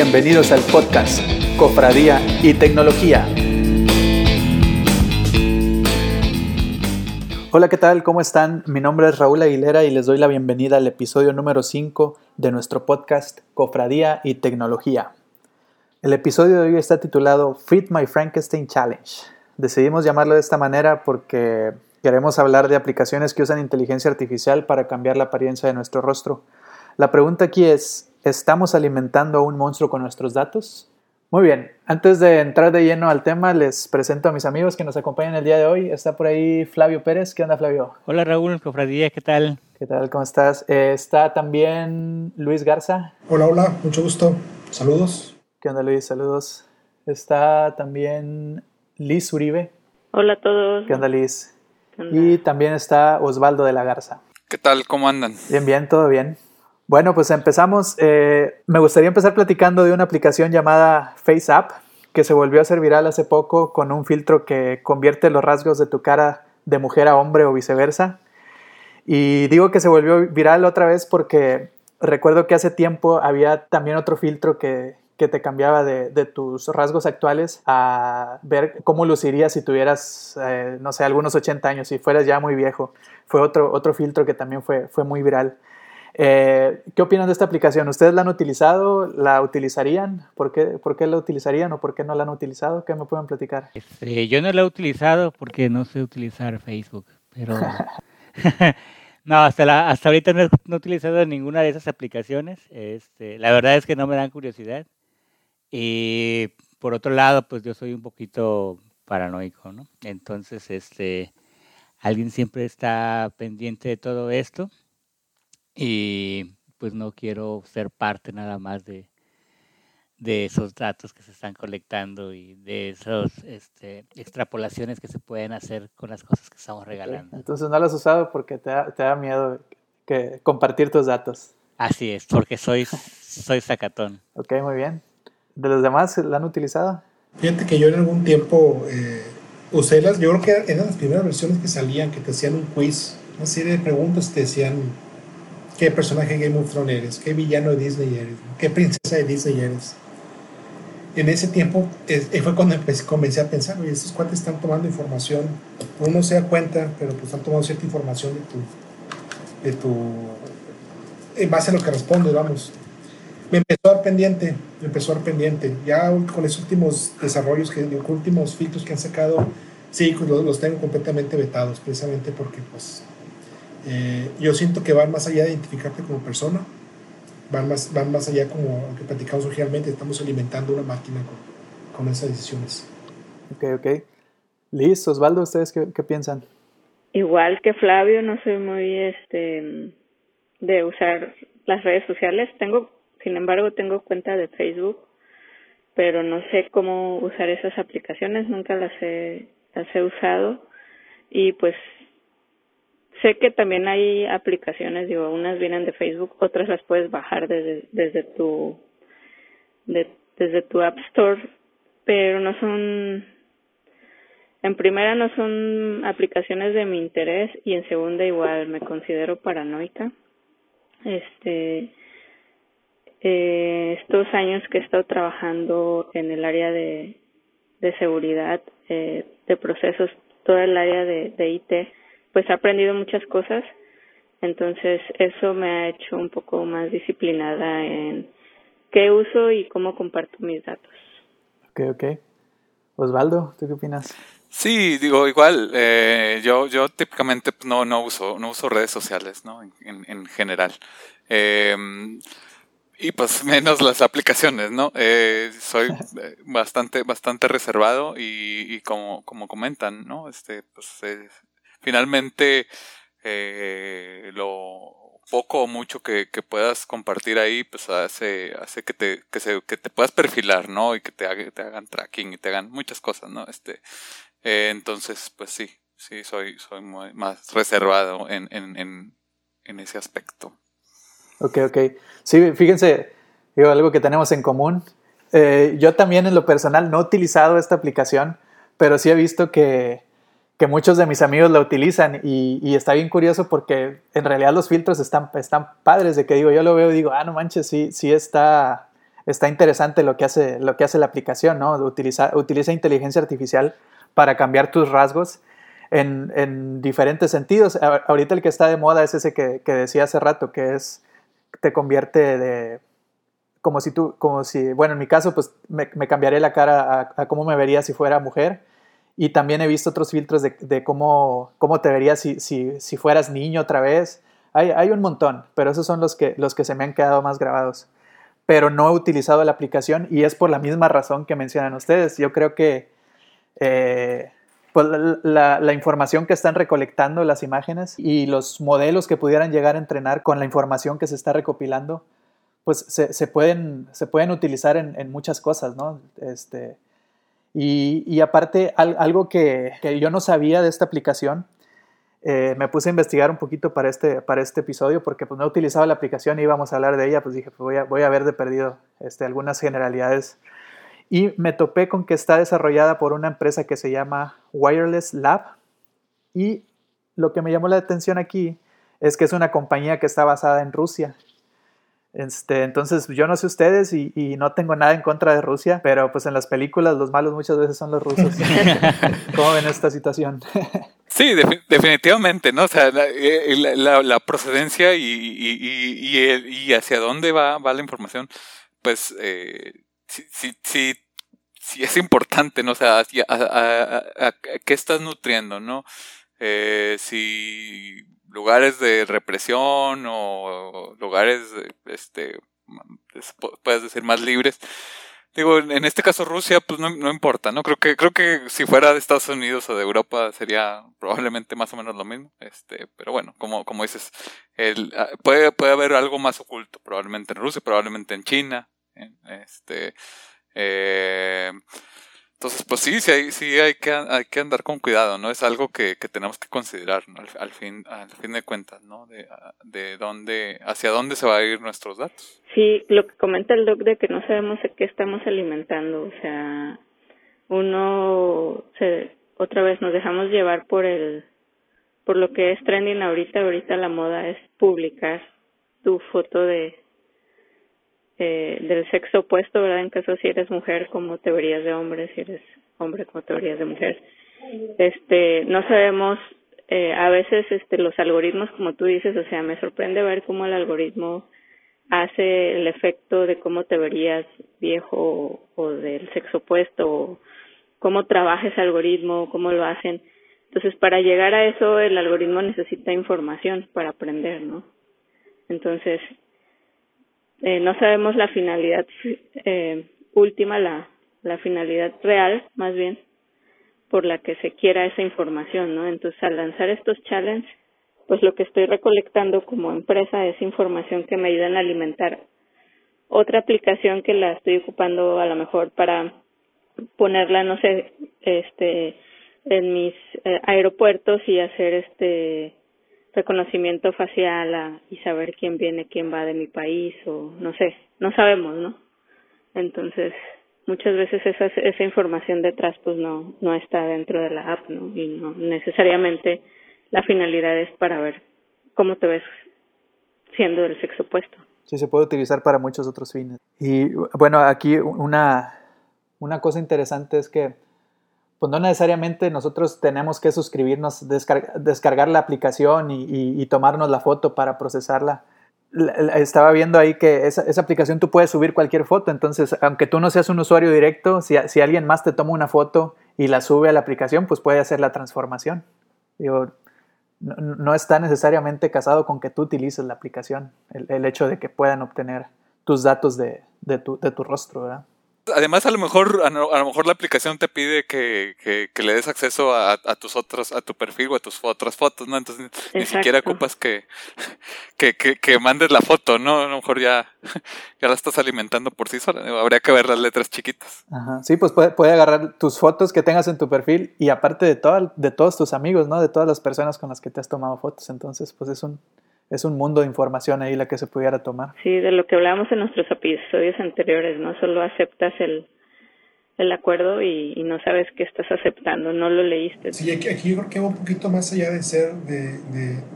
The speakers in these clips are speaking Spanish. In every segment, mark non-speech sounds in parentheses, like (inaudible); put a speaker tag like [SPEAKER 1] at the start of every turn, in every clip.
[SPEAKER 1] Bienvenidos al podcast Cofradía y Tecnología. Hola, ¿qué tal? ¿Cómo están? Mi nombre es Raúl Aguilera y les doy la bienvenida al episodio número 5 de nuestro podcast Cofradía y Tecnología. El episodio de hoy está titulado Fit My Frankenstein Challenge. Decidimos llamarlo de esta manera porque queremos hablar de aplicaciones que usan inteligencia artificial para cambiar la apariencia de nuestro rostro. La pregunta aquí es, ¿Estamos alimentando a un monstruo con nuestros datos? Muy bien, antes de entrar de lleno al tema, les presento a mis amigos que nos acompañan el día de hoy. Está por ahí Flavio Pérez. ¿Qué onda, Flavio?
[SPEAKER 2] Hola, Raúl, cofradía, ¿qué tal?
[SPEAKER 1] ¿Qué tal? ¿Cómo estás? Eh, está también Luis Garza.
[SPEAKER 3] Hola, hola, mucho gusto. Saludos.
[SPEAKER 1] ¿Qué onda, Luis? Saludos. Está también Liz Uribe.
[SPEAKER 4] Hola a todos.
[SPEAKER 1] ¿Qué onda, Liz? Y también está Osvaldo de la Garza.
[SPEAKER 5] ¿Qué tal? ¿Cómo andan?
[SPEAKER 1] Bien, bien, todo bien. Bueno, pues empezamos. Eh, me gustaría empezar platicando de una aplicación llamada FaceApp, que se volvió a hacer viral hace poco con un filtro que convierte los rasgos de tu cara de mujer a hombre o viceversa. Y digo que se volvió viral otra vez porque recuerdo que hace tiempo había también otro filtro que, que te cambiaba de, de, tus rasgos actuales a ver cómo lucirías si tuvieras, eh, no sé, algunos 80 años, si fueras ya muy viejo. Fue otro, otro filtro que también fue, fue muy viral. Eh, ¿Qué opinan de esta aplicación? ¿Ustedes la han utilizado? ¿La utilizarían? ¿Por qué, ¿Por qué la utilizarían o por qué no la han utilizado? ¿Qué me pueden platicar?
[SPEAKER 2] Este, yo no la he utilizado porque no sé utilizar Facebook, pero... (laughs) (laughs) no, hasta, la, hasta ahorita no he, utilizado ninguna de esas aplicaciones. Este, la verdad es que no me dan curiosidad. Y por otro lado, pues yo soy un poquito paranoico, ¿no? Entonces, este, alguien siempre está pendiente de todo esto y pues no quiero ser parte nada más de, de esos datos que se están colectando y de esas este, extrapolaciones que se pueden hacer con las cosas que estamos regalando.
[SPEAKER 1] Entonces no lo has usado porque te da, te da miedo que compartir tus datos.
[SPEAKER 2] Así es, porque soy, (laughs) soy sacatón.
[SPEAKER 1] Ok, muy bien. ¿De los demás la han utilizado?
[SPEAKER 3] Fíjate que yo en algún tiempo eh, usé las, yo creo que eran las primeras versiones que salían, que te hacían un quiz, una serie de preguntas, te decían qué personaje de Game of Thrones eres, qué villano de Disney eres, qué princesa de Disney eres. En ese tiempo fue cuando empecé, comencé a pensar, oye, estos cuates están tomando información, uno no se da cuenta, pero pues están tomando cierta información de tu, de tu, en base a lo que responde, vamos. Me empezó a dar pendiente, me empezó a dar pendiente. Ya con esos últimos desarrollos, que, los últimos filtros que han sacado, sí, pues los, los tengo completamente vetados, precisamente porque pues eh, yo siento que van más allá de identificarte como persona, van más, van más allá como lo que platicamos originalmente, estamos alimentando una máquina con, con esas decisiones.
[SPEAKER 1] Ok, ok. Liz, Osvaldo, ¿ustedes qué, qué, piensan?
[SPEAKER 4] Igual que Flavio, no soy muy este de usar las redes sociales. Tengo, sin embargo, tengo cuenta de Facebook, pero no sé cómo usar esas aplicaciones, nunca las he, las he usado y pues Sé que también hay aplicaciones, digo, unas vienen de Facebook, otras las puedes bajar desde, desde tu desde tu App Store, pero no son en primera no son aplicaciones de mi interés y en segunda igual me considero paranoica. Este eh, estos años que he estado trabajando en el área de, de seguridad eh, de procesos, toda el área de, de IT, pues he aprendido muchas cosas, entonces eso me ha hecho un poco más disciplinada en qué uso y cómo comparto mis datos.
[SPEAKER 1] Ok, ok. Osvaldo, ¿tú qué opinas?
[SPEAKER 5] Sí, digo, igual, eh, yo, yo típicamente pues, no, no uso, no uso redes sociales, ¿no? En, en general. Eh, y pues (laughs) menos las aplicaciones, ¿no? Eh, soy (laughs) eh, bastante, bastante reservado y, y como, como comentan, ¿no? Este, pues eh, finalmente eh, lo poco o mucho que, que, puedas compartir ahí, pues hace, hace que te, que se, que te puedas perfilar, ¿no? Y que te, te hagan tracking y te hagan muchas cosas, ¿no? Este, eh, entonces, pues sí, sí, soy, soy muy más reservado en, en, en, en ese aspecto.
[SPEAKER 1] Ok, ok. Sí, fíjense, digo, algo que tenemos en común. Eh, yo también en lo personal no he utilizado esta aplicación, pero sí he visto que, que muchos de mis amigos la utilizan y, y, está bien curioso porque en realidad los filtros están, están padres de que digo, yo lo veo y digo, ah, no manches, sí, sí está, está interesante lo que hace, lo que hace la aplicación, ¿no? Utiliza, utiliza inteligencia artificial para cambiar tus rasgos en, en, diferentes sentidos. Ahorita el que está de moda es ese que, que, decía hace rato, que es, te convierte de, como si tú, como si, bueno, en mi caso, pues me, me cambiaré la cara a, cómo me vería si fuera mujer. Y también he visto otros filtros de, cómo, cómo te verías si, si, si, fueras niño otra vez. Hay, hay, un montón, pero esos son los que, los que se me han quedado más grabados. Pero no he utilizado la aplicación y es por la misma razón que mencionan ustedes. Yo creo que eh, pues la, la, información que están recolectando las imágenes y los modelos que pudieran llegar a entrenar con la información que se está recopilando, pues se, se pueden, se pueden utilizar en, en, muchas cosas, ¿no? Este, y, aparte, algo que, que, yo no sabía de esta aplicación, eh, me puse a investigar un poquito para este, para este episodio porque pues no he utilizado la aplicación y íbamos a hablar de ella, pues dije, pues voy a, voy a ver de perdido este, algunas generalidades y me topé con que está desarrollada por una empresa que se llama Wireless Lab. Y lo que me llamó la atención aquí es que es una compañía que está basada en Rusia. Este, entonces, yo no sé ustedes y, y, no tengo nada en contra de Rusia, pero pues en las películas los malos muchas veces son los rusos. (laughs) ¿Cómo ven esta situación?
[SPEAKER 5] Sí, definitivamente, ¿no? O sea, la, eh, la, procedencia y, y, hacia dónde va, va la información, pues eh, sí, sí, sí, sí es importante, ¿no? O sea, a, qué estás nutriendo, ¿no? Eh, si lugares de represión o lugares, este, puedes decir, más libres. Digo, en este caso Rusia, pues no, no, importa, ¿no? Creo que, creo que si fuera de Estados Unidos o de Europa sería probablemente más o menos lo mismo. Este, pero bueno, como, como dices, el, ah, puede, puede haber algo más oculto, probablemente en Rusia, probablemente en China, este, eh, entonces, pues sí, sí hay, sí hay que, hay que andar con cuidado, ¿no? Es algo que, que tenemos que considerar, al, fin, al fin de cuentas, ¿no? De, de dónde, hacia dónde se va a ir nuestros datos.
[SPEAKER 4] Sí, lo que comenta el doc de que no sabemos qué estamos alimentando, o sea, uno se, otra vez nos dejamos llevar por el, por lo que es trending ahorita, ahorita la moda es publicar tu foto de eh, del sexo opuesto, ¿verdad? En caso si eres mujer, como te verías de hombre, si eres hombre, como te verías de mujer. Este, no sabemos, eh, a veces este, los algoritmos, como tú dices, o sea, me sorprende ver cómo el algoritmo hace el efecto de cómo te verías viejo o, del sexo opuesto, o cómo trabaja ese algoritmo, cómo lo hacen. Entonces, para llegar a eso, el algoritmo necesita información para aprender, ¿no? Entonces, eh, no sabemos la finalidad eh, última, la, la finalidad real, más bien, por la que se quiera esa información, ¿no? Entonces, al lanzar estos challenges, pues lo que estoy recolectando como empresa es información que me ayudan a alimentar otra aplicación que la estoy ocupando a lo mejor para ponerla, no sé, este, en mis eh, aeropuertos y hacer este reconocimiento facial y saber quién viene, quién va de mi país o no sé, no sabemos, ¿no? Entonces, muchas veces esa, esa información detrás pues no, no está dentro de la app, ¿no? Y no necesariamente la finalidad es para ver cómo te ves siendo del sexo opuesto.
[SPEAKER 1] Sí, se puede utilizar para muchos otros fines. Y bueno, aquí una, una cosa interesante es que pues no necesariamente nosotros tenemos que suscribirnos, descargar la aplicación y, tomarnos la foto para procesarla. Estaba viendo ahí que esa, aplicación tú puedes subir cualquier foto, entonces aunque tú no seas un usuario directo, si, si, alguien más te toma una foto y la sube a la aplicación, pues puede hacer la transformación. Digo, no, está necesariamente casado con que tú utilices la aplicación, el, hecho de que puedan obtener tus datos de, de, tu, de tu rostro, ¿verdad?
[SPEAKER 5] Además, a lo mejor, a, lo mejor la aplicación te pide que, que, le des acceso a, a, tus otros, a tu perfil o a tus otras fotos, ¿no? Entonces ni siquiera ocupas que, que, que, mandes la foto, ¿no? A lo mejor ya, ya la estás alimentando por sí sola. Habría que ver las letras chiquitas.
[SPEAKER 1] Ajá. Sí, pues puede, puede agarrar tus fotos que tengas en tu perfil y aparte de, todo, de todos tus amigos, ¿no? De todas las personas con las que te has tomado fotos. Entonces, pues es un, es un mundo de información ahí la que se pudiera tomar.
[SPEAKER 4] Sí, de lo que hablábamos en nuestros episodios anteriores, no solo aceptas el, el acuerdo y, no sabes qué estás aceptando, no lo leíste.
[SPEAKER 3] Sí, aquí, aquí, yo creo que va un poquito más allá de ser de,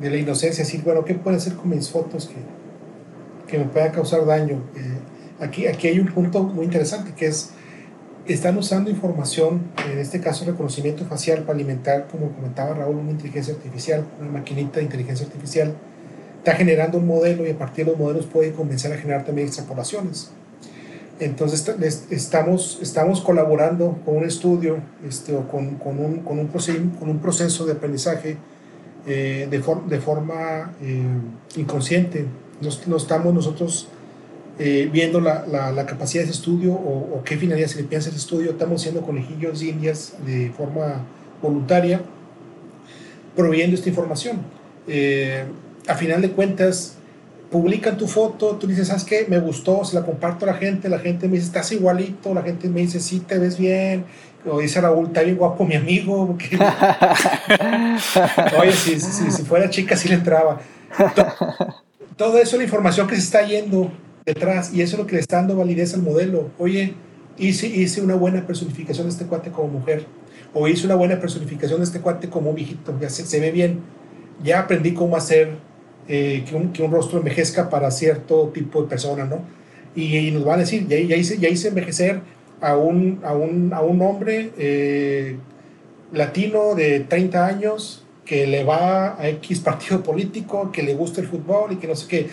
[SPEAKER 3] de, la inocencia, decir, bueno, ¿qué puede hacer con mis fotos que, que me pueda causar daño? Eh, aquí, aquí hay un punto muy interesante que es, están usando información, en este caso reconocimiento facial, para alimentar, como comentaba Raúl, una inteligencia artificial, una maquinita de inteligencia artificial, está generando un modelo y a partir de los modelos puede comenzar a generar también extrapolaciones. Entonces estamos, estamos colaborando con un estudio este, o con, con, un, con, un con un proceso de aprendizaje eh, de, de, forma eh, inconsciente. No, estamos nosotros eh, viendo la, la, capacidad de ese estudio o, qué finalidad se le piensa ese estudio. Estamos siendo conejillos indias de forma voluntaria, proveyendo esta información. A final de cuentas, publican tu foto, tú dices, ¿sabes qué? Me gustó, se la comparto a la gente, la gente me dice, estás igualito, la gente me dice, sí, te ves bien, o dice Raúl, está bien guapo mi amigo. (laughs) Oye, si, fuera chica, sí le entraba. Todo eso, la información que se está yendo detrás, y eso es lo que le está dando validez al modelo. Oye, hice, hice una buena personificación de este cuate como mujer, o hice una buena personificación de este cuate como viejito, ya se ve bien. Ya aprendí cómo hacer eh, que, un, que, un, rostro envejezca para cierto tipo de persona, ¿no? Y, nos van a decir, ya, ya, hice, ya hice envejecer a un, a un, a un hombre eh, latino de 30 años que le va a X partido político, que le gusta el fútbol y que no sé qué.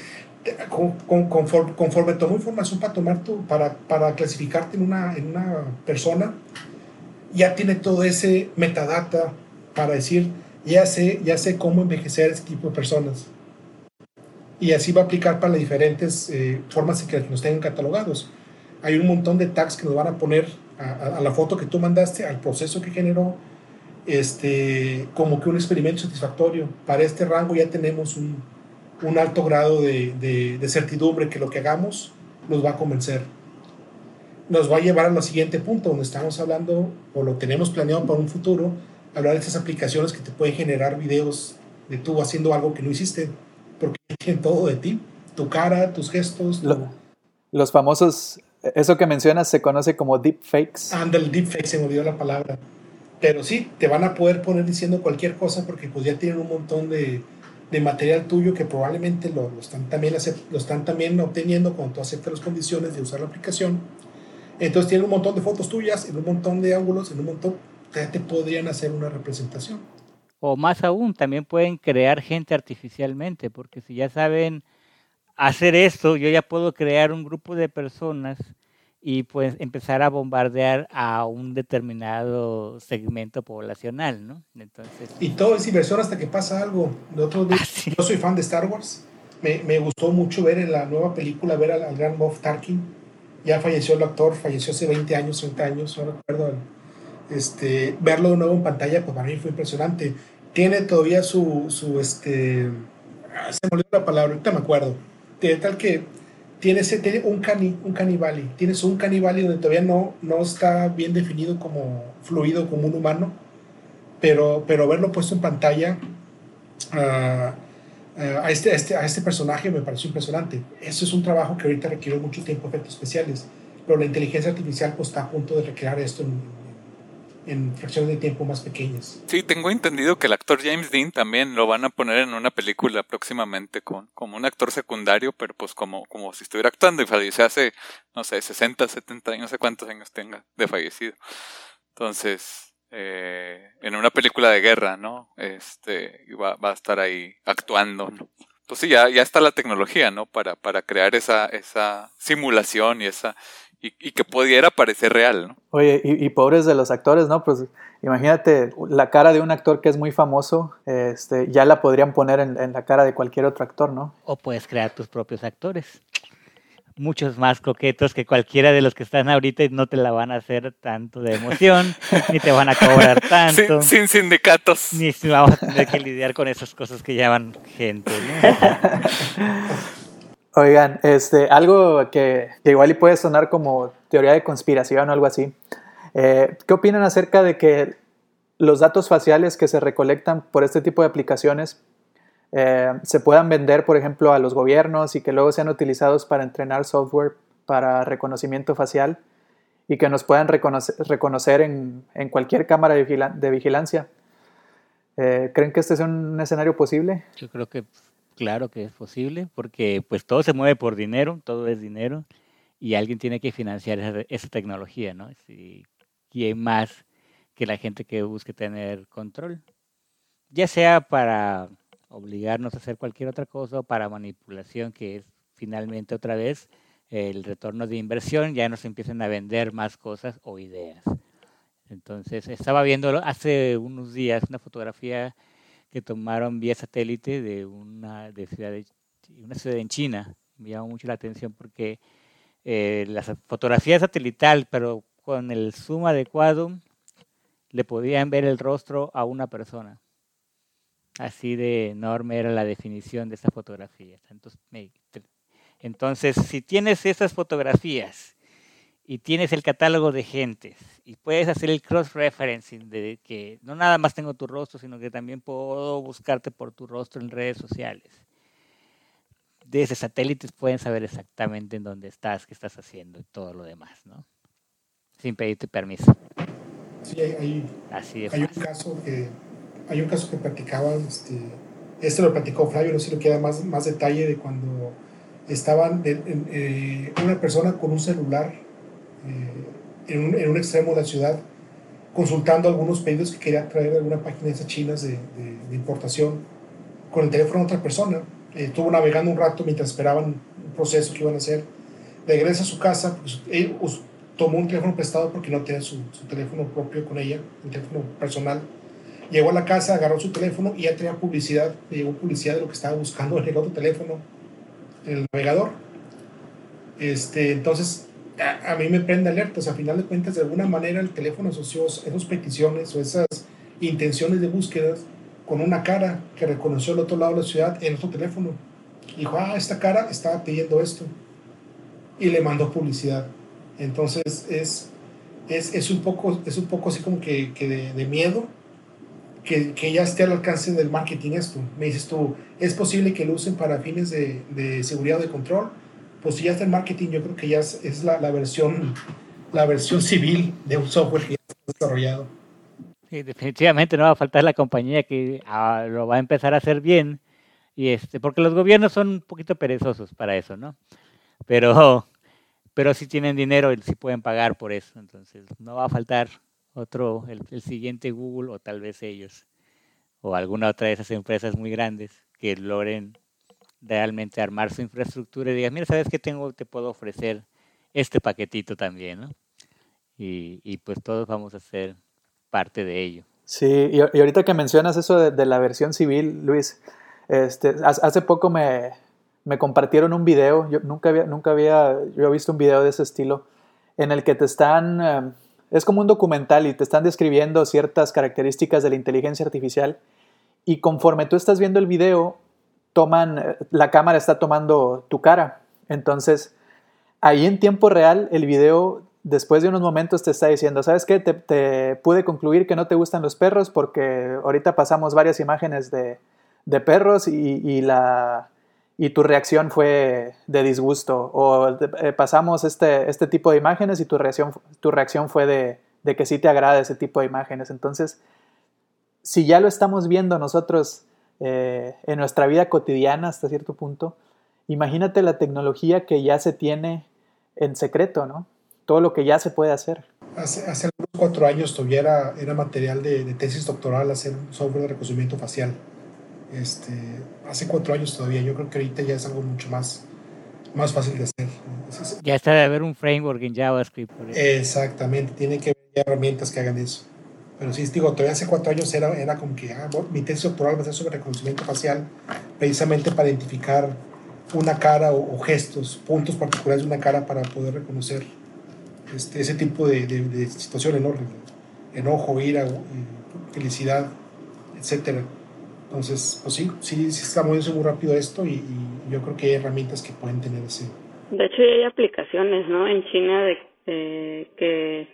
[SPEAKER 3] Con, conforme, conforme tomó información para tomar tu, para, para clasificarte en una, en una persona, ya tiene todo ese metadata para decir, ya sé, ya sé cómo envejecer a ese tipo de personas y así va a aplicar para las diferentes eh, formas en que nos tengan catalogados. Hay un montón de tags que nos van a poner a, la foto que tú mandaste, al proceso que generó, este, como que un experimento satisfactorio. Para este rango ya tenemos un, alto grado de, certidumbre que lo que hagamos nos va a convencer. Nos va a llevar al siguiente punto, donde estamos hablando, o lo tenemos planeado para un futuro, hablar de estas aplicaciones que te pueden generar videos de tú haciendo algo que no hiciste porque (laughs) tienen todo de ti, tu cara, tus gestos.
[SPEAKER 1] los famosos, eso que mencionas se conoce como deepfakes.
[SPEAKER 3] Anda, el deepfake, se me olvidó la palabra. Pero sí, te van a poder poner diciendo cualquier cosa porque pues ya tienen un montón de, de material tuyo que probablemente lo, lo, están también lo están también obteniendo cuando tú aceptas las condiciones de usar la aplicación. Entonces tienen un montón de fotos tuyas, en un montón de ángulos, en un montón, ya te podrían hacer una representación.
[SPEAKER 2] O más aún, también pueden crear gente artificialmente, porque si ya saben hacer esto, yo ya puedo crear un grupo de personas y pues empezar a bombardear a un determinado segmento poblacional, ¿no?
[SPEAKER 3] Entonces, y todo es inversión hasta que pasa algo. Nosotros, ah, Yo soy fan de Star Wars. Me, me, gustó mucho ver en la nueva película, ver al, gran Moff Tarkin. Ya falleció el actor, falleció hace 20 años, 30 años, no recuerdo este, verlo de nuevo en pantalla, pues para mí fue impresionante. Tiene todavía su, su este, ah, se me olvidó la palabra, ahorita me acuerdo. De tal que tiene, ese, tiene un, cani, un canibali, tienes un canibali donde todavía no, no está bien definido como fluido, como un humano, pero, pero verlo puesto en pantalla uh, a, este, a, este, a este personaje me pareció impresionante. Eso es un trabajo que ahorita requiere mucho tiempo, efectos especiales, pero la inteligencia artificial pues, está a punto de recrear esto en, en fracciones de tiempo más pequeñas.
[SPEAKER 5] Sí, tengo entendido que el actor James Dean también lo van a poner en una película próximamente con, como un actor secundario, pero pues como, como si estuviera actuando y falleció hace, no sé, 60, 70 años, no sé cuántos años tenga de fallecido. Entonces, eh, en una película de guerra, ¿no? Este, va, va a estar ahí actuando, ¿no? Pues sí, ya, ya está la tecnología, ¿no? Para, para crear esa, esa simulación y esa, y, que pudiera parecer real, ¿no?
[SPEAKER 1] Oye, y, pobres de los actores, ¿no? Pues imagínate la cara de un actor que es muy famoso, este, ya la podrían poner en, la cara de cualquier otro actor, ¿no?
[SPEAKER 2] O puedes crear tus propios actores. Muchos más coquetos que cualquiera de los que están ahorita y no te la van a hacer tanto de emoción, (laughs) ni te van a cobrar tanto.
[SPEAKER 5] Sin, sin sindicatos.
[SPEAKER 2] Ni vamos a tener que lidiar con esas cosas que llaman gente, ¿no? (laughs)
[SPEAKER 1] Oigan, este, algo que, igual y puede sonar como teoría de conspiración o algo así. Eh, ¿Qué opinan acerca de que los datos faciales que se recolectan por este tipo de aplicaciones eh, se puedan vender, por ejemplo, a los gobiernos y que luego sean utilizados para entrenar software para reconocimiento facial y que nos puedan reconocer, en, cualquier cámara de, vigilancia? Eh, ¿Creen que este es un escenario posible?
[SPEAKER 2] Yo creo que claro que es posible, porque pues todo se mueve por dinero, todo es dinero, y alguien tiene que financiar esa, tecnología, ¿no? y hay más que la gente que busque tener control, ya sea para obligarnos a hacer cualquier otra cosa o para manipulación, que es finalmente otra vez el retorno de inversión, ya nos empiezan a vender más cosas o ideas. Entonces, estaba viendo hace unos días una fotografía que tomaron vía satélite de una, de ciudad, de, una ciudad en China. Me llamó mucho la atención porque eh, la fotografía satelital, pero con el zoom adecuado, le podían ver el rostro a una persona. Así de enorme era la definición de esa fotografía. Entonces, entonces si tienes esas fotografías y tienes el catálogo de gentes y puedes hacer el cross-referencing de que no nada más tengo tu rostro, sino que también puedo buscarte por tu rostro en redes sociales. Desde satélites pueden saber exactamente en dónde estás, qué estás haciendo y todo lo demás, ¿no? Sin pedirte permiso.
[SPEAKER 3] Sí, hay, hay un caso que hay un caso que platicaba, este, este lo platicó Flavio, no sé si lo queda más, más detalle de cuando estaban eh, una persona con un celular en, un, en, un, extremo de la ciudad, consultando algunos pedidos que quería traer de alguna página de esas chinas de, de, importación, con el teléfono de otra persona. Eh, estuvo navegando un rato mientras esperaban un proceso que iban a hacer. Regresa a su casa, pues, él tomó un teléfono prestado porque no tenía su, su, teléfono propio con ella, un teléfono personal. Llegó a la casa, agarró su teléfono y ya tenía publicidad, le llegó publicidad de lo que estaba buscando en el otro teléfono, en el navegador. Este, entonces a, mí me prende alertas. A final de cuentas, de alguna manera el teléfono asoció esas peticiones o esas intenciones de búsqueda con una cara que reconoció al otro lado de la ciudad en otro teléfono. Dijo, ah, esta cara estaba pidiendo esto. Y le mandó publicidad. Entonces es, es, es un, poco, es un poco así como que, que de, de, miedo que, que, ya esté al alcance del marketing esto. Me dices tú, ¿es posible que lo usen para fines de, de seguridad o de control? Pues si ya está en marketing, yo creo que ya es, la, versión, la versión civil de un software que ya está desarrollado.
[SPEAKER 2] Sí, definitivamente no va a faltar la compañía que ah, lo va a empezar a hacer bien, y este, porque los gobiernos son un poquito perezosos para eso, ¿no? Pero, pero si tienen dinero y si pueden pagar por eso, entonces no va a faltar otro, el siguiente Google o tal vez ellos, o alguna otra de esas empresas muy grandes que logren realmente armar su infraestructura y digas, mira, ¿sabes qué tengo? Te puedo ofrecer este paquetito también, ¿no? Y, y pues todos vamos a ser parte de ello.
[SPEAKER 1] Sí, y, ahorita que mencionas eso de, la versión civil, Luis, este, hace poco me, me, compartieron un video, yo nunca había, nunca había yo he visto un video de ese estilo, en el que te están, em, es como un documental y te están describiendo ciertas características de la inteligencia artificial y conforme tú estás viendo el video, toman, la cámara está tomando tu cara. Entonces, ahí en tiempo real, el video, después de unos momentos, te está diciendo, ¿sabes qué? Te, pude concluir que no te gustan los perros porque ahorita pasamos varias imágenes de, perros y, la, y tu reacción fue de disgusto. O eh, pasamos este, este tipo de imágenes y tu reacción, tu reacción fue de, de que sí te agrada ese tipo de imágenes. Entonces, si ya lo estamos viendo nosotros eh, en nuestra vida cotidiana hasta cierto punto. Imagínate la tecnología que ya se tiene en secreto, ¿no? Todo lo que ya se puede hacer.
[SPEAKER 3] Hace, hace algunos cuatro años todavía era, era material de, tesis doctoral hacer un software de reconocimiento facial. Este, hace cuatro años todavía, yo creo que ahorita ya es algo mucho más, más fácil de hacer.
[SPEAKER 2] Ya está de haber un framework en JavaScript.
[SPEAKER 3] Exactamente, tiene que haber herramientas que hagan eso. Pero sí, digo, todavía hace cuatro años era, era como que ah, mi tesis doctoral va a ser sobre reconocimiento facial, precisamente para identificar una cara o, gestos, puntos particulares de una cara para poder reconocer este, ese tipo de, de, situación enorme, enojo, ira, eh, felicidad, etcétera. Entonces, pues sí, sí, sí está moviéndose muy rápido esto y, yo creo que hay herramientas que pueden tener ese.
[SPEAKER 4] De hecho, hay aplicaciones, ¿no? En China de que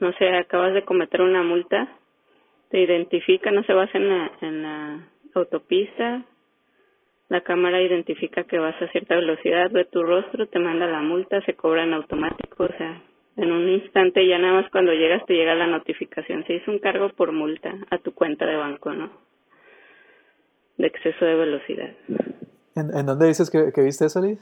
[SPEAKER 4] no sé, acabas de cometer una multa, te identifica, no se basa en la, en la autopista, la cámara identifica que vas a cierta velocidad, ve tu rostro, te manda la multa, se cobra en automático, o sea, en un instante ya nada más cuando llegas te llega la notificación, se hizo un cargo por multa a tu cuenta de banco, ¿no? De exceso de velocidad.
[SPEAKER 1] ¿En, en dónde dices que, que viste eso, Liz?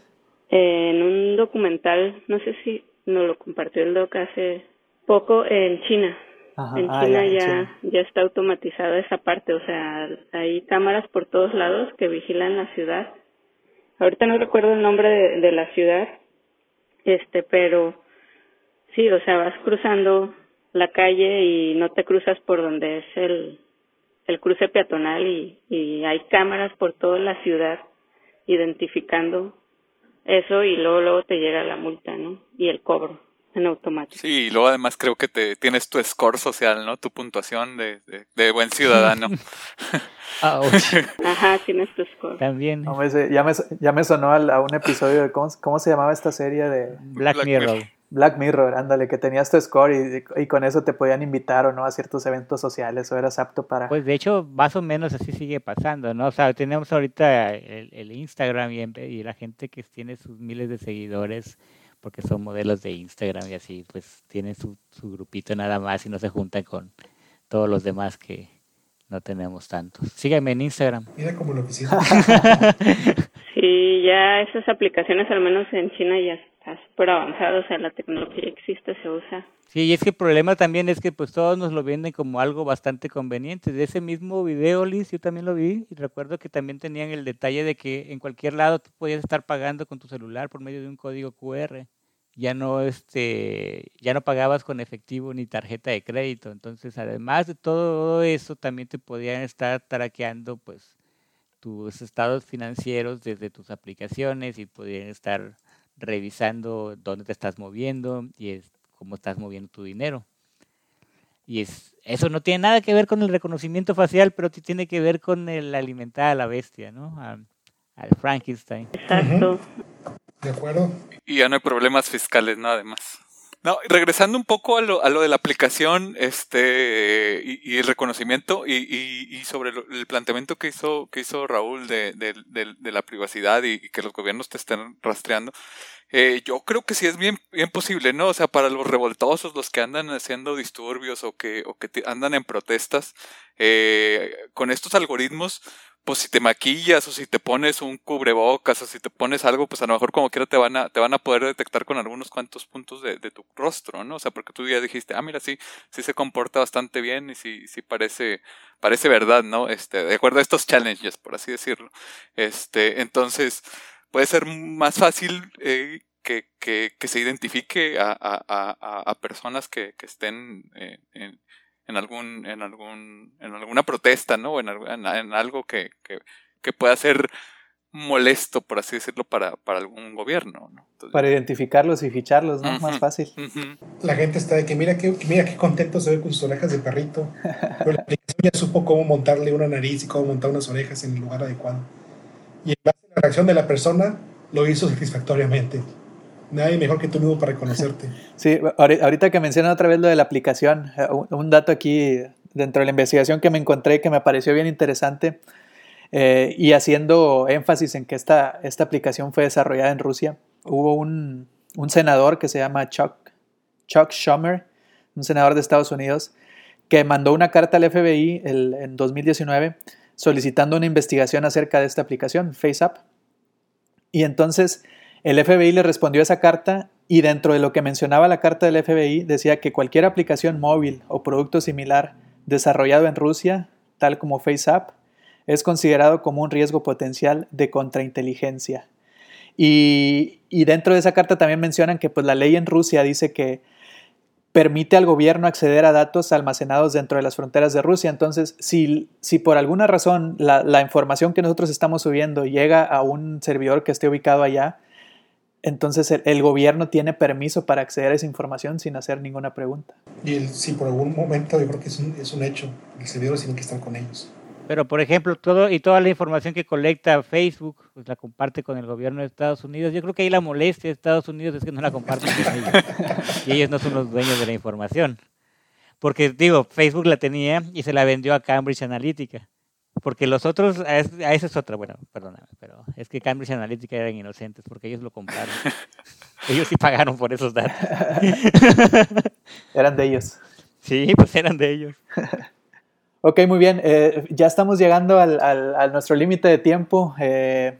[SPEAKER 4] en un documental, no sé si nos lo compartió el doc hace poco, en China. en
[SPEAKER 1] Ah,
[SPEAKER 4] China
[SPEAKER 1] ya, en
[SPEAKER 4] ya,
[SPEAKER 1] China.
[SPEAKER 4] ya está automatizada esa parte, o sea, hay cámaras por todos lados que vigilan la ciudad. Ahorita no recuerdo el nombre de, de la ciudad, este, pero sí, o sea, vas cruzando la calle y no te cruzas por donde es el, el cruce peatonal y, y hay cámaras por toda la ciudad identificando eso y luego luego te llega la multa, ¿no? Y el cobro en automático.
[SPEAKER 5] Sí, y luego además creo que te tienes tu score social, ¿no? Tu puntuación de, de, de buen ciudadano. (laughs) (laughs)
[SPEAKER 2] Ouch.
[SPEAKER 4] Ajá, tienes tu score.
[SPEAKER 2] También
[SPEAKER 1] No, ese- ya, me, ya me sonó a un episodio de. ¿cómo, cómo se llamaba esta serie de
[SPEAKER 2] Black,
[SPEAKER 5] Black
[SPEAKER 2] Mirror.
[SPEAKER 5] Mirror.
[SPEAKER 1] Black Mirror? Ándale, que tenías tu score y, y con eso te podían invitar o no a ciertos eventos sociales o eras apto para.
[SPEAKER 2] Pues de hecho, más o menos así sigue pasando, ¿no? O sea, tenemos ahorita el, el Instagram y la gente que tiene sus miles de seguidores, porque son modelos de Instagram y así, pues tienen su, su grupito nada más y no se juntan con todos los demás que no tenemos tantos. Síganme en Instagram.
[SPEAKER 3] Mira como lo que. (laughs)
[SPEAKER 4] Sí, ya esas aplicaciones, al menos en China, ya está súper avanzado, o sea, la tecnología existe, se usa.
[SPEAKER 2] Sí, y es que el problema también es que pues todos nos lo venden como algo bastante conveniente. De ese mismo video, Liz, yo también lo vi y recuerdo que también tenían el detalle de que en cualquier lado tú podías estar pagando con tu celular por medio de un código QR. Ya no este ya no pagabas con efectivo ni tarjeta de crédito. Entonces, además de todo eso, también te podían estar traqueando pues tus estados financieros desde tus aplicaciones y podían estar revisando dónde te estás moviendo y es, cómo estás moviendo tu dinero. Y es, eso no tiene nada que ver con el reconocimiento facial, pero sí tiene que ver con el alimentar a la bestia, ¿no? A- al Frankenstein.
[SPEAKER 4] Exacto.
[SPEAKER 3] ¿De acuerdo?
[SPEAKER 5] Y ya no hay problemas fiscales, ¿no? Además. No, regresando un poco a lo, a lo de la aplicación este y, el reconocimiento y, y, sobre el planteamiento que hizo, que hizo Raúl de, de, la privacidad y, que los gobiernos te estén rastreando, eh, yo creo que sí es bien, bien posible, ¿no? O sea, para los revoltosos, los que andan haciendo disturbios o que, o que andan en protestas, eh, con estos algoritmos, pues si te maquillas o si te pones un cubrebocas o si te pones algo, pues a lo mejor como quiera te van a, te van a poder detectar con algunos cuantos puntos de, de tu rostro, ¿no? O sea, porque tú ya dijiste, ah, mira, sí, sí se comporta bastante bien y sí, sí parece, parece verdad, ¿no? Este, de acuerdo a estos challenges, por así decirlo. Este, entonces, puede ser más fácil eh, que, que, que se identifique a, a, a, a personas que, que estén eh, en, en algún en algún en alguna protesta no o en, algo- en, en algo que, que, que pueda ser molesto por así decirlo para, para algún gobierno ¿no? Entonces,
[SPEAKER 1] Para identificarlos y ficharlos, ¿no? Más fácil.
[SPEAKER 3] La gente está de que mira qué, mira qué contento se ve con sus orejas de perrito. Pero la aplicación ya supo cómo montarle una nariz y cómo montar unas orejas en el lugar adecuado. Y en base a la reacción de la persona, lo hizo satisfactoriamente. Nadie mejor que tú mismo para reconocerte. (laughs)
[SPEAKER 1] Sí, ahori- ahorita que mencionan otra vez lo de la aplicación, eh, un, dato aquí dentro de la investigación que me encontré que me pareció bien interesante eh, y haciendo énfasis en que esta, esta aplicación fue desarrollada en Rusia, hubo un, un senador que se llama Chuck, Chuck Schumer, un senador de Estados Unidos, que mandó una carta al FBI en 2019 solicitando una investigación acerca de esta aplicación, FaceApp. Y entonces el FBI le respondió esa carta y dentro de lo que mencionaba la carta del FBI decía que cualquier aplicación móvil o producto similar desarrollado en Rusia, tal como FaceApp, es considerado como un riesgo potencial de contrainteligencia. Y, y dentro de esa carta también mencionan que pues, la ley en Rusia dice que permite al gobierno acceder a datos almacenados dentro de las fronteras de Rusia. Entonces, si, si por alguna razón la, la información que nosotros estamos subiendo llega a un servidor que esté ubicado allá, entonces el, el gobierno tiene permiso para acceder a esa información sin hacer ninguna pregunta.
[SPEAKER 3] Y el, si por algún momento, yo creo que es un, es un hecho, el servidor tiene que estar con ellos.
[SPEAKER 2] Pero, por ejemplo, todo y toda la información que colecta Facebook, pues la comparte con el gobierno de Estados Unidos. Yo creo que ahí la molestia de Estados Unidos es que no la comparten con ellos. (laughs) Y ellos no son los dueños de la información. Porque, digo, Facebook la tenía y se la vendió a Cambridge Analytica. Porque los otros, a es- a esa es otra, bueno, perdóname, pero es que Cambridge Analytica eran inocentes porque ellos lo compraron. (laughs) ellos sí pagaron por esos datos. (laughs)
[SPEAKER 1] Eran de ellos.
[SPEAKER 2] Sí, pues eran de ellos. (laughs)
[SPEAKER 1] Ok, muy bien. Eh, ya estamos llegando al, al- a nuestro límite de tiempo. Eh,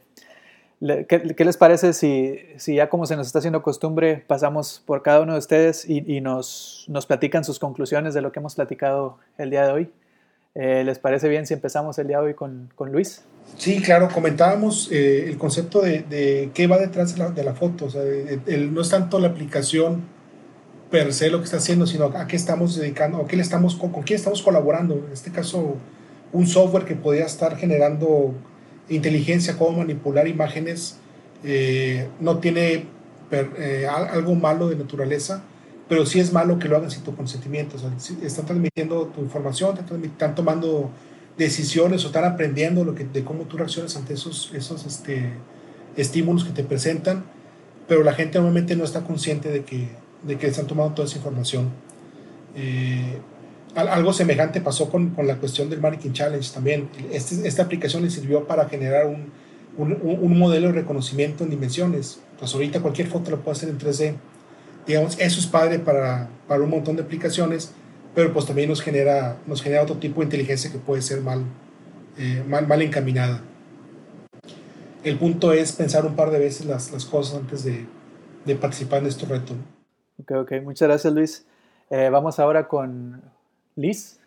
[SPEAKER 1] ¿Qué, les parece si, si, ya como se nos está haciendo costumbre, pasamos por cada uno de ustedes y, nos, nos, platican sus conclusiones de lo que hemos platicado el día de hoy? Eh, ¿Les parece bien si empezamos el día de hoy con, con Luis?
[SPEAKER 3] Sí, claro, comentábamos eh, el concepto de, de, qué va detrás de la, de la foto. O sea, no es tanto la aplicación per se lo que está haciendo, sino a qué estamos dedicando, o qué le estamos, con, con quién estamos colaborando. En este caso, un software que podría estar generando inteligencia, cómo manipular imágenes, eh, no tiene eh, algo malo de naturaleza, pero sí es malo que lo hagan sin tu consentimiento. están transmitiendo tu información, están, tomando decisiones o están aprendiendo lo que, de cómo tú reaccionas ante esos, esos este, estímulos que te presentan, pero la gente normalmente no está consciente de que, de que están tomando toda esa información. Eh, algo semejante pasó con, con, la cuestión del Mannequin Challenge también. Este, esta aplicación le sirvió para generar un, un, modelo de reconocimiento en dimensiones. Pues ahorita cualquier foto la puede hacer en 3D. Digamos, eso es padre para, para un montón de aplicaciones, pero pues también nos genera, nos genera otro tipo de inteligencia que puede ser mal, eh, mal, mal encaminada. El punto es pensar un par de veces las, las cosas antes de, de, participar en este reto.
[SPEAKER 1] Ok, ok. Muchas gracias, Luis. Eh, vamos ahora con Liz.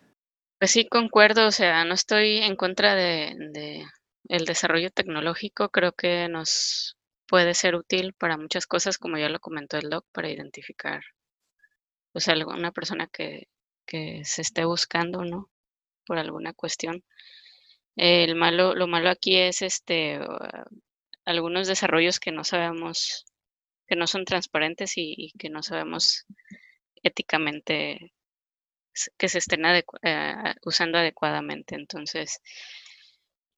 [SPEAKER 6] Pues sí, concuerdo, o sea, no estoy en contra de, el desarrollo tecnológico, creo que nos puede ser útil para muchas cosas, como ya lo comentó el doc, para identificar, o sea, alguna persona que, que se esté buscando, ¿no? Por alguna cuestión. El malo, lo malo aquí es este algunos desarrollos que no sabemos, que no son transparentes y que no sabemos éticamente que se estén eh, usando adecuadamente. Entonces,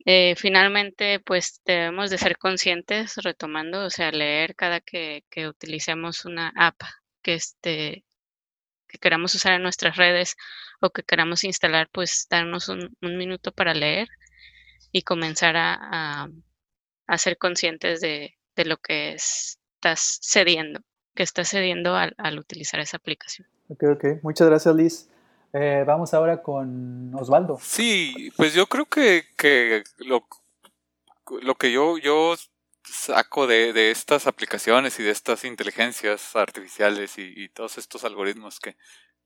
[SPEAKER 6] eh, finalmente, pues debemos de ser conscientes, retomando, o sea, leer cada que, que utilicemos una app que, este, que queramos usar en nuestras redes o que queramos instalar, pues darnos un, minuto para leer y comenzar a, a, ser conscientes de, de, lo que estás cediendo, que estás cediendo al, al utilizar esa aplicación.
[SPEAKER 1] Ok, ok. Muchas gracias, Liz. Eh, vamos ahora con Osvaldo.
[SPEAKER 5] Sí, pues yo creo que, que lo, lo que yo, yo saco de, de, estas aplicaciones y de estas inteligencias artificiales y, todos estos algoritmos que,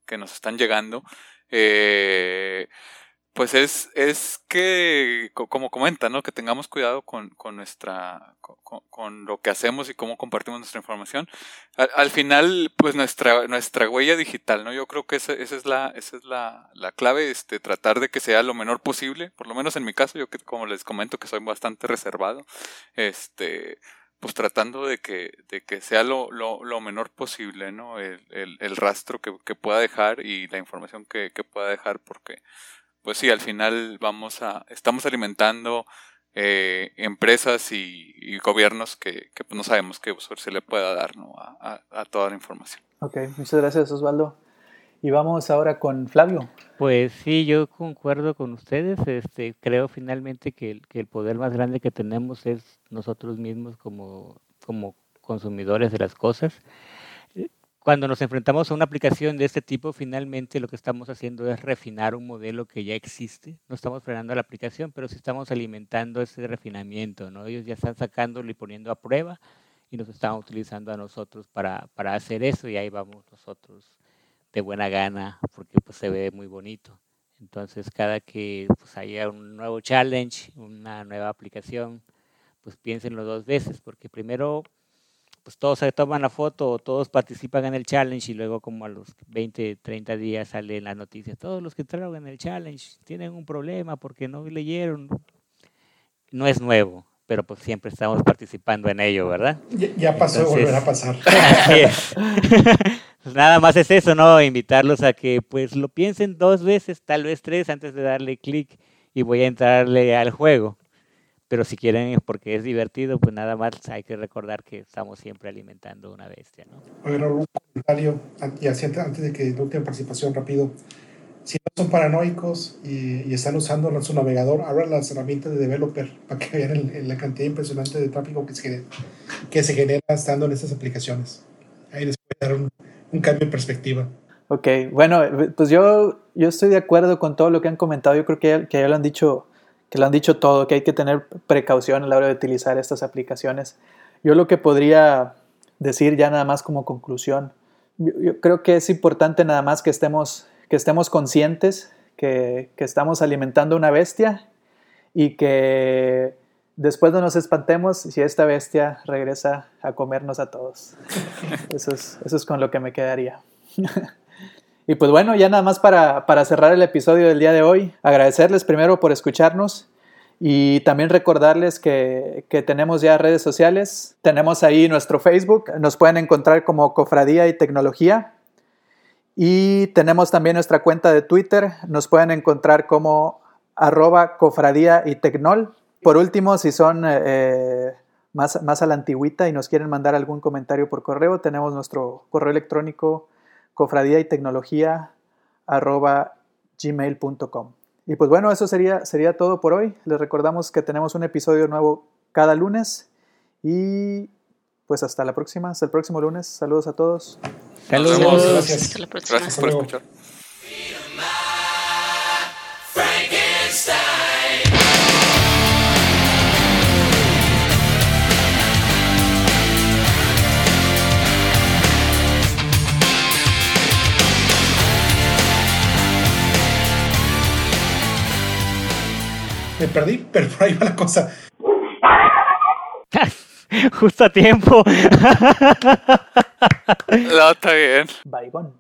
[SPEAKER 5] que nos están llegando, eh, pues es, es que, como comenta, ¿no? Que tengamos cuidado con, con nuestra, con, con, lo que hacemos y cómo compartimos nuestra información. Al, final, pues nuestra, nuestra huella digital, ¿no? Yo creo que esa, esa es la, esa es la, la clave, este, tratar de que sea lo menor posible, por lo menos en mi caso, yo que, como les comento, que soy bastante reservado, este, pues tratando de que, de que sea lo, lo, lo menor posible, ¿no? El, el, el rastro que, que, pueda dejar y la información que, que pueda dejar, porque, pues sí, al final vamos a, estamos alimentando eh, empresas y, gobiernos que, que pues no sabemos qué uso se le pueda dar ¿no? a, a, toda la información.
[SPEAKER 1] Ok, muchas gracias Osvaldo. Y vamos ahora con Flavio.
[SPEAKER 2] Pues sí, yo concuerdo con ustedes. Este, creo finalmente que, que el poder más grande que tenemos es nosotros mismos como, como consumidores de las cosas cuando nos enfrentamos a una aplicación de este tipo, finalmente lo que estamos haciendo es refinar un modelo que ya existe. No estamos frenando la aplicación, pero sí estamos alimentando ese refinamiento. ¿no? Ellos ya están sacándolo y poniendo a prueba y nos están utilizando a nosotros para, para hacer eso y ahí vamos nosotros de buena gana porque pues, se ve muy bonito. Entonces, cada que pues, haya un nuevo challenge, una nueva aplicación, pues piénsenlo dos veces, porque primero pues todos se toman la foto, todos participan en el challenge y luego como a los 20, 30 días sale en las noticias, todos los que entraron en el challenge tienen un problema porque no leyeron. No es nuevo, pero pues siempre estamos participando en ello, ¿verdad?
[SPEAKER 3] Ya, pasó, volverá a pasar. (laughs) (laughs)
[SPEAKER 2] pues nada más es eso, ¿no? Invitarlos a que pues lo piensen dos veces, tal vez tres, antes de darle clic y voy a entrarle al juego pero si quieren porque es divertido, pues nada más hay que recordar que estamos siempre alimentando una bestia, ¿no?
[SPEAKER 3] Bueno, un comentario, y antes de que no tengan participación rápido, si no son paranoicos y, están usando su navegador, abran las herramientas de developer para que vean la cantidad impresionante de tráfico que se, genera, que se genera estando en estas aplicaciones. Ahí les puede dar un, un cambio de perspectiva.
[SPEAKER 1] Ok, bueno, pues yo, yo estoy de acuerdo con todo lo que han comentado. Yo creo que, que ya lo han dicho que lo han dicho todo, que hay que tener precaución a la hora de utilizar estas aplicaciones. Yo lo que podría decir ya nada más como conclusión, yo, creo que es importante nada más que estemos, que estemos conscientes que, que estamos alimentando una bestia y que después no nos espantemos si esta bestia regresa a comernos a todos. (laughs) Eso es, eso es con lo que me quedaría. (laughs) y pues bueno, ya nada más para, para, cerrar el episodio del día de hoy, agradecerles primero por escucharnos y también recordarles que, que tenemos ya redes sociales. Tenemos ahí nuestro Facebook, nos pueden encontrar como Cofradía y Tecnología. Y tenemos también nuestra cuenta de Twitter, nos pueden encontrar como arroba cofradía y tecnol. Por último, si son eh, más, más a la antigüita y nos quieren mandar algún comentario por correo, tenemos nuestro correo electrónico cofradía y tecnología arroba gmail.com. Y pues bueno, eso sería, sería todo por hoy. Les recordamos que tenemos un episodio nuevo cada lunes y pues hasta la próxima, hasta el próximo lunes. Saludos a todos.
[SPEAKER 6] Saludos.
[SPEAKER 5] Gracias. Gracias por escuchar.
[SPEAKER 3] Me perdí, pero por ahí va la cosa. (laughs)
[SPEAKER 2] Justo a tiempo.
[SPEAKER 5] No, está bien.
[SPEAKER 1] Baigón.